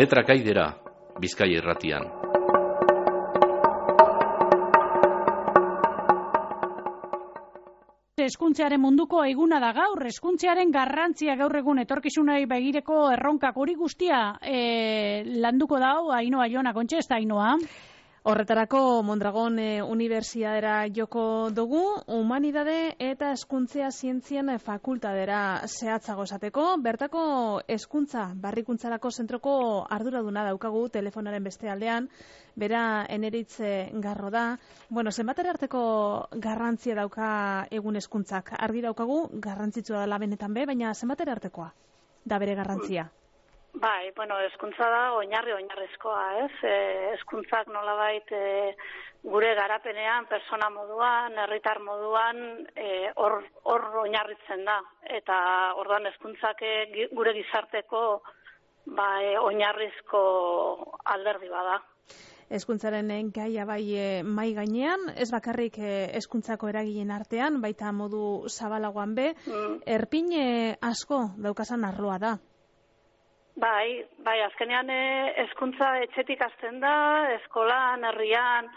letrakaidera, bizkai irratian. Eskuntzearen munduko eguna da gaur, eskuntzearen garrantzia gaur egun etorkizunai begireko erronkak hori guztia e, landuko da, hainoa joana, kontxe ez da hainoa? Horretarako Mondragon e, Unibertsiadera joko dugu, humanidade eta eskuntzea zientzien fakultadera zehatzago esateko, bertako eskuntza barrikuntzarako zentroko arduraduna daukagu telefonaren beste aldean, bera eneritze garro da. Bueno, zenbatera arteko garrantzia dauka egun eskuntzak? Argi daukagu, garrantzitsua da benetan be, baina zenbatera artekoa da bere garrantzia? Bai, bueno, eskuntza da oinarri oinarrizkoa, ez? E, eskuntzak nolabait e, gure garapenean, persona moduan, herritar moduan, e, hor e, oinarritzen da. Eta orduan eskuntzak e, gure gizarteko ba, e, oinarrizko alderdi bada. Eskuntzaren gaia bai e, mai gainean, ez bakarrik e, eskuntzako eragileen artean, baita modu zabalagoan be, mm. erpin asko daukasan arloa da. Bai, bai, azkenean eh, hezkuntza etxetik azten da, eskolan, herrian,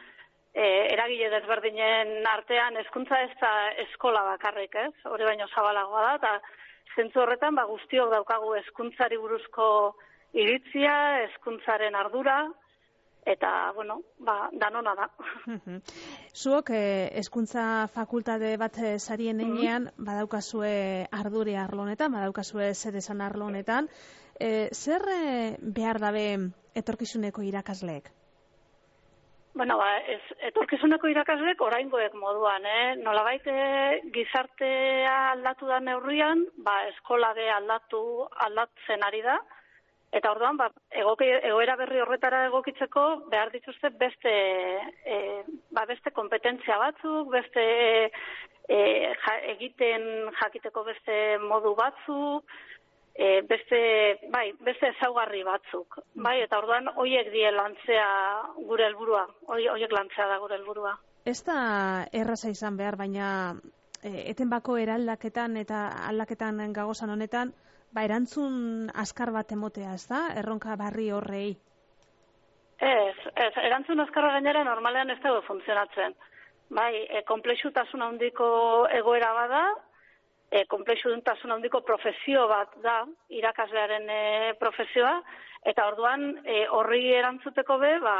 e, eragile desberdinen artean, hezkuntza ez da eskola bakarrik, ez? Hori baino zabalagoa da, eta zentzu horretan, ba, guztiok daukagu hezkuntzari buruzko iritzia, hezkuntzaren ardura, eta, bueno, ba, danona da. Zuok, eh, eskuntza fakultate bat sarien enean, badaukazue ardure arlonetan, badaukazue zer esan arlonetan, e, zer e, behar dabe etorkizuneko irakasleek? Bueno, ba, ez, etorkizuneko irakasleek oraingoek moduan, eh? Nolabait eh, gizartea aldatu da neurrian, ba, eskola be aldatu aldatzen ari da, eta orduan, ba, egoki, egoera berri horretara egokitzeko behar dituzte beste, e, ba, beste kompetentzia batzuk, beste e, egiten jakiteko beste modu batzuk, e, beste, bai, beste ezaugarri batzuk. Bai, eta orduan hoiek die lantzea gure helburua. Hoiek lantzea da gure helburua. Ez da erraza izan behar, baina e, eten bako eraldaketan eta aldaketan gagozan honetan, ba, erantzun askar bat emotea, ez da? Erronka barri horrei. Ez, ez, erantzun askarra gainera normalean ez dago funtzionatzen. Bai, e, komplexutasun handiko egoera bada, e, komplexu duntasun handiko profesio bat da, irakaslearen e, profesioa, eta orduan e, horri erantzuteko be, ba,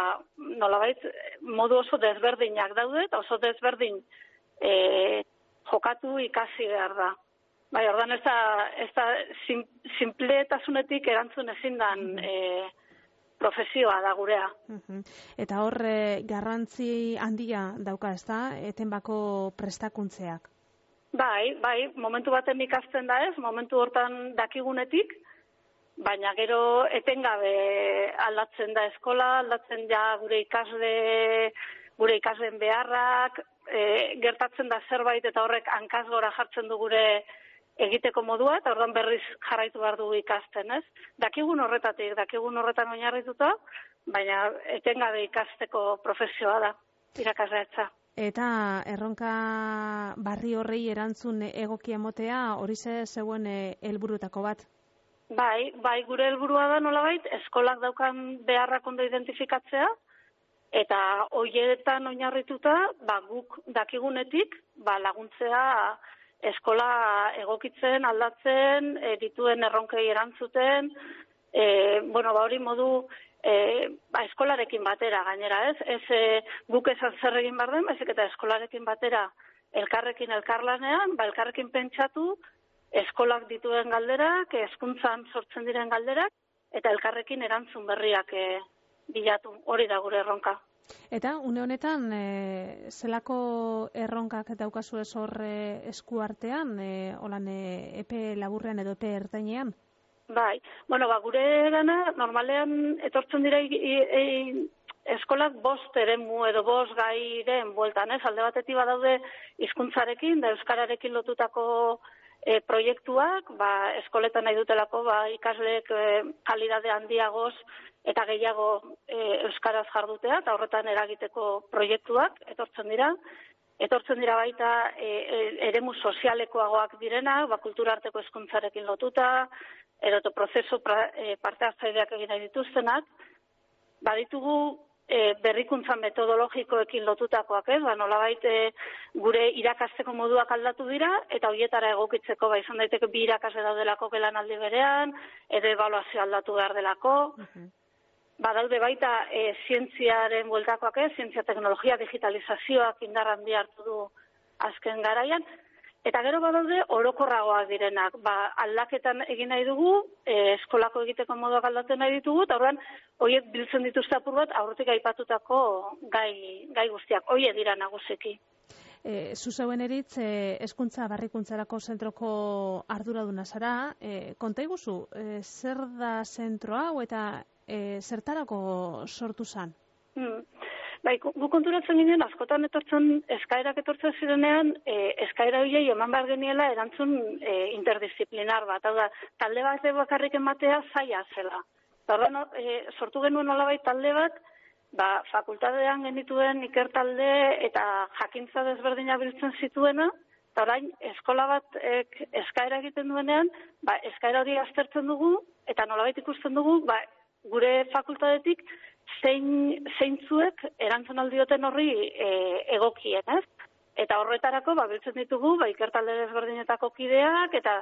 nolabait, modu oso desberdinak daude, eta oso desberdin e, jokatu ikasi behar da. Bai, orduan ez da, ez da simpletasunetik erantzun ezin dan e, profesioa da gurea. Eta hor, garrantzi handia dauka ez da, etenbako prestakuntzeak? Bai, bai, momentu baten ikasten da ez, momentu hortan dakigunetik, baina gero etengabe aldatzen da eskola, aldatzen ja gure ikasle, gure ikasleen beharrak, e, gertatzen da zerbait eta horrek hankaz gora jartzen du gure egiteko modua, eta ordan berriz jarraitu behar dugu ikasten, ez? Dakigun horretatik, dakigun horretan oinarrituta, baina etengabe ikasteko profesioa da, irakasleatza. Eta erronka barri horrei erantzun egoki emotea hori ze zeuen eh, helburutako bat? Bai, bai gure helburua da nolabait eskolak daukan beharrak ondo identifikatzea eta hoietan oinarrituta ba guk dakigunetik ba laguntzea eskola egokitzen, aldatzen, e, dituen erronkei erantzuten, e, bueno, ba hori modu e, ba, eskolarekin batera gainera, ez? Ez e, guk esan zer egin behar den, eta eskolarekin batera elkarrekin elkarlanean, ba, elkarrekin pentsatu, eskolak dituen galderak, hezkuntzan sortzen diren galderak, eta elkarrekin erantzun berriak e, bilatu, hori da gure erronka. Eta, une honetan, e, zelako erronkak daukazu ez hor e, esku artean, e, holan e, epe laburrean edo epe ertainean? Bai, bueno, ba, gure gana, normalean, etortzen dira eskolak bost ere mu edo bost gai den bueltan, ez? Alde batetik badaude hizkuntzarekin da euskararekin lotutako e, proiektuak, ba, eskoletan nahi dutelako, ba, ikasleek e, kalidade handiagoz eta gehiago e, euskaraz jardutea, eta horretan eragiteko proiektuak etortzen dira. Etortzen dira baita e, e, eremu sozialekoagoak direnak, ba, kultura arteko eskuntzarekin lotuta, eroto prozesu pra, e, parte hartzaileak egin nahi dituztenak, baditugu e, berrikuntza metodologikoekin lotutakoak, ez? Ba, nolabait e, gure irakasteko moduak aldatu dira eta hoietara egokitzeko ba izan daiteke bi irakasle daudelako gelanaldi berean, edo ebaluazio aldatu behar delako. Uh Badaude baita e, zientziaren bueltakoak, ez? Zientzia teknologia digitalizazioak indarran hartu du azken garaian, Eta gero badaude orokorragoak direnak, ba, aldaketan egin nahi dugu, e, eskolako egiteko moduak aldatzen nahi ditugu, eta horren, horiek biltzen dituzte apur bat, aurretik aipatutako gai, gai guztiak, hoie dira naguseki. E, Zuzeuen eritz, e, eskuntza barrikuntzarako zentroko arduraduna zara, e, konta iguzu, e, zer da zentro hau eta e, zertarako sortu zan? Hmm. Bai, gu konturatzen ginen, askotan etortzen, eskaerak etortzen zirenean, e, eskaera horiei eman behar geniela erantzun e, interdisciplinar bat. Hau da, talde bat bakarrik ematea zaila zela. Eta e, sortu genuen olabait talde bat, ba, fakultatean genituen ikertalde eta jakintza desberdina biltzen zituena, eta orain eskola bat ek, eskaera egiten duenean, ba, eskaera hori aztertzen dugu, eta nolabait ikusten dugu, ba, gure fakultatetik zein zeintzuek erantzun aldioten horri e, egokien, ez? Eta horretarako ba biltzen ditugu ba ikertalde desberdinetako kideak eta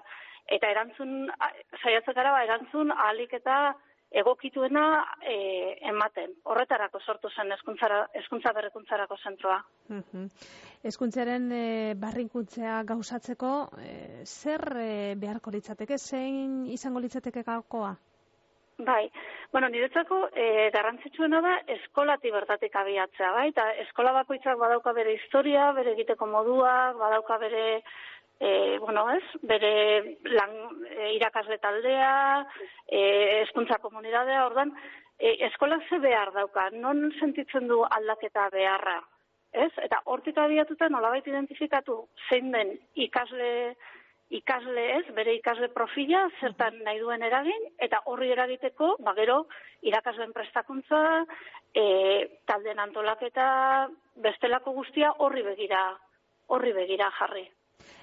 eta erantzun saiatzen gara ba erantzun ahalik eta egokituena e, ematen. Horretarako sortu zen eskuntzara, eskuntza berrekuntzarako zentroa. Eskuntzaren e, barrinkuntzea gauzatzeko, e, zer e, beharko litzateke, zein izango litzateke gakoa? Bai, bueno, niretzako e, garrantzitsuena da eskolati bertatik abiatzea, bai, eta eskola bakoitzak badauka bere historia, bere egiteko moduak, badauka bere, e, bueno, ez, bere lan, e, irakasle taldea, e, eskuntza komunidadea, ordan, e, eskola ze behar dauka, non sentitzen du aldaketa beharra, ez? Eta hortik abiatuta nolabait identifikatu zein den ikasle ikasle ez, bere ikasle profila, zertan nahi duen eragin, eta horri eragiteko, ba gero, irakasleen prestakuntza, e, talden antolaketa, bestelako guztia horri begira, horri begira jarri.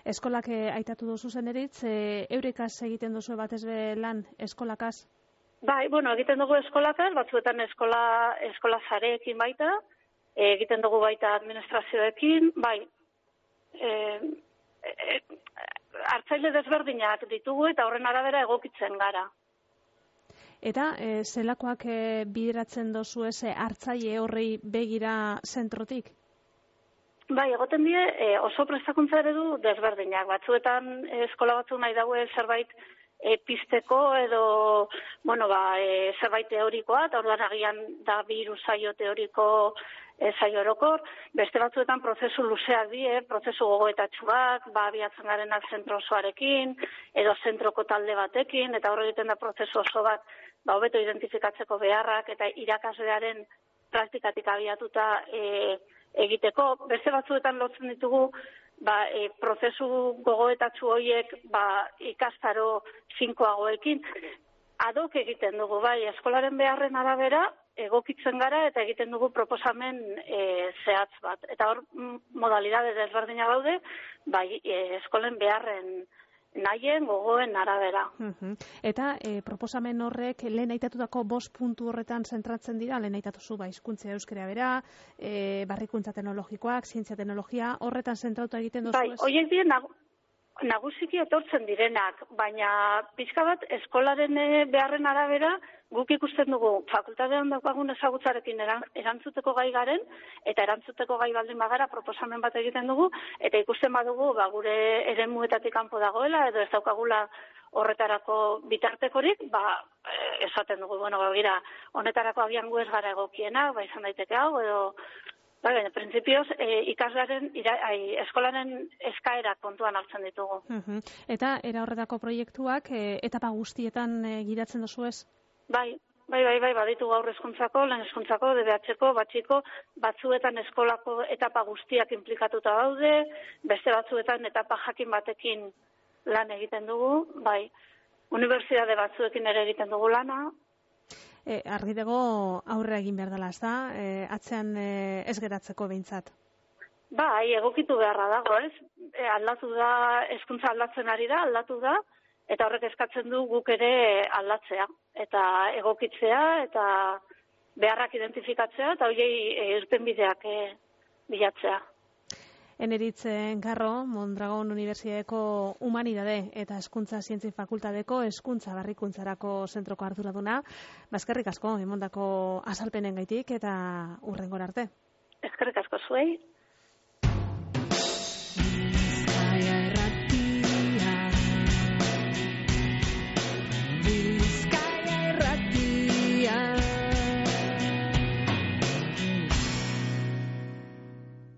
Eskolak eh, aitatu duzu zen eritz, e, eurikaz egiten duzu batez be lan eskolakaz? Bai, bueno, egiten dugu eskolakaz, batzuetan eskola, eskola zareekin baita, e, egiten dugu baita administrazioekin, bai, e, e, hartzaile desberdinak ditugu eta horren arabera egokitzen gara. Eta e, zelakoak e, bideratzen dozu ez hartzaile horrei begira zentrotik? Bai, egoten die e, oso prestakuntza ere du desberdinak. Batzuetan eskola batzu nahi daue zerbait e, pisteko edo bueno, ba, e, zerbait teorikoa, eta orduan agian da biru saio teoriko ezai orokor, beste batzuetan prozesu luzeak die, prozesu gogoetatxuak, ba, abiatzen garenak zentro osoarekin, edo zentroko talde batekin, eta horre egiten da prozesu oso bat, ba, hobeto identifikatzeko beharrak, eta irakaslearen praktikatik abiatuta e, egiteko. Beste batzuetan lotzen ditugu, ba, e, prozesu gogoetatxu horiek ba, ikastaro finkoagoekin, adok egiten dugu, bai, eskolaren beharren arabera, egokitzen gara eta egiten dugu proposamen e, zehatz bat. Eta hor modalidade desberdina daude, bai e, eskolen beharren nahien gogoen arabera. Eta e, proposamen horrek lehen aitatutako bost puntu horretan zentratzen dira, lehen aitatu zu, ba, izkuntzea euskera bera, e, barrikuntza teknologikoak, zientzia teknologia, horretan zentratu egiten duzu Bai, horiek dira nagusiki etortzen direnak, baina pixka bat eskolaren eh, beharren arabera guk ikusten dugu fakultatean daukagun ezagutzarekin erantzuteko gai garen eta erantzuteko gai baldin bagara proposamen bat egiten dugu eta ikusten badugu ba, gure eremuetatik kanpo dagoela edo ez daukagula horretarako bitartekorik, ba, eh, esaten dugu, bueno, gira, honetarako agian gu ez gara egokiena, ba, izan daiteke hau, edo Bai, baina, prinsipioz, e, ikasgaren, ai, eskolaren eskaera kontuan hartzen ditugu. Eta, era horretako proiektuak, e, etapa guztietan e, giratzen dozu ez? Bai, bai, bai, bai, baditu gaur eskuntzako, lehen eskuntzako, DBH-ko, batxiko, batzuetan eskolako etapa guztiak implikatuta daude, beste batzuetan etapa jakin batekin lan egiten dugu, bai, unibertsitate batzuekin ere egiten dugu lana, e, argi dago aurre egin behar dela, ez da? E, atzean e, ez geratzeko behintzat. Bai, egokitu beharra dago, ez? E, aldatu da, hezkuntza aldatzen ari da, aldatu da, eta horrek eskatzen du guk ere aldatzea. Eta egokitzea, eta beharrak identifikatzea, eta hoiei e, irten bideak e, bilatzea. Eneritzen Garro, Mondragon Unibertsiadeko Humanidade eta Eskuntza Zientzi Fakultadeko Eskuntza Barrikuntzarako zentroko arduraduna. Baskerrik asko, emondako azalpenen gaitik eta urrengor arte. Eskerrik asko zuei.